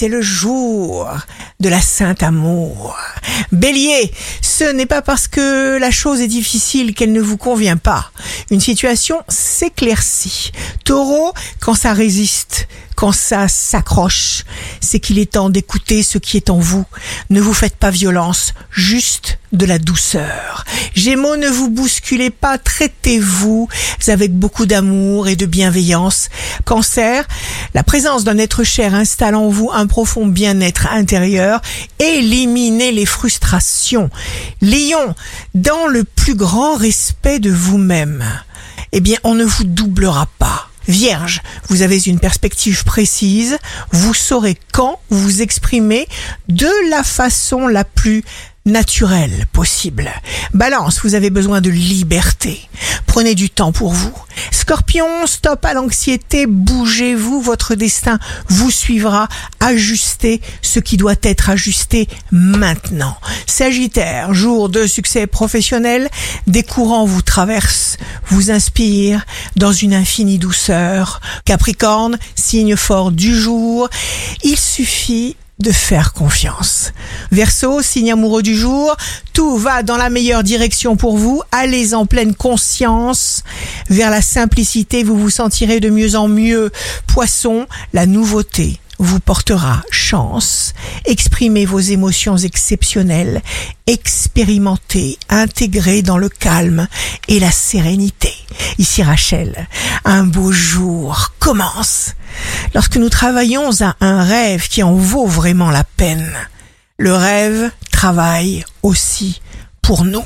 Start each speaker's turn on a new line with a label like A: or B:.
A: c'est le jour de la Sainte Amour. Bélier, ce n'est pas parce que la chose est difficile qu'elle ne vous convient pas. Une situation s'éclaircit. Taureau, quand ça résiste, quand ça s'accroche, c'est qu'il est temps d'écouter ce qui est en vous. Ne vous faites pas violence, juste de la douceur. Gémeaux, ne vous bousculez pas, traitez-vous avec beaucoup d'amour et de bienveillance. Cancer, la présence d'un être cher installe en vous un profond bien-être intérieur. Éliminez les frustrations. Lion, dans le plus grand respect de vous-même, eh bien, on ne vous doublera pas. Vierge, vous avez une perspective précise, vous saurez quand vous exprimer de la façon la plus naturelle possible. Balance, vous avez besoin de liberté. Prenez du temps pour vous. Scorpion, stop à l'anxiété, bougez-vous, votre destin vous suivra. Ajustez ce qui doit être ajusté maintenant. Sagittaire, jour de succès professionnel, des courants vous traversent, vous inspirent dans une infinie douceur. Capricorne, signe fort du jour, il suffit de faire confiance. Verseau, signe amoureux du jour, tout va dans la meilleure direction pour vous, allez en pleine conscience vers la simplicité, vous vous sentirez de mieux en mieux. Poisson, la nouveauté vous portera chance. Exprimez vos émotions exceptionnelles, expérimentez, intégrez dans le calme et la sérénité. Ici Rachel, un beau jour commence. Lorsque nous travaillons à un rêve qui en vaut vraiment la peine, le rêve travaille aussi pour nous.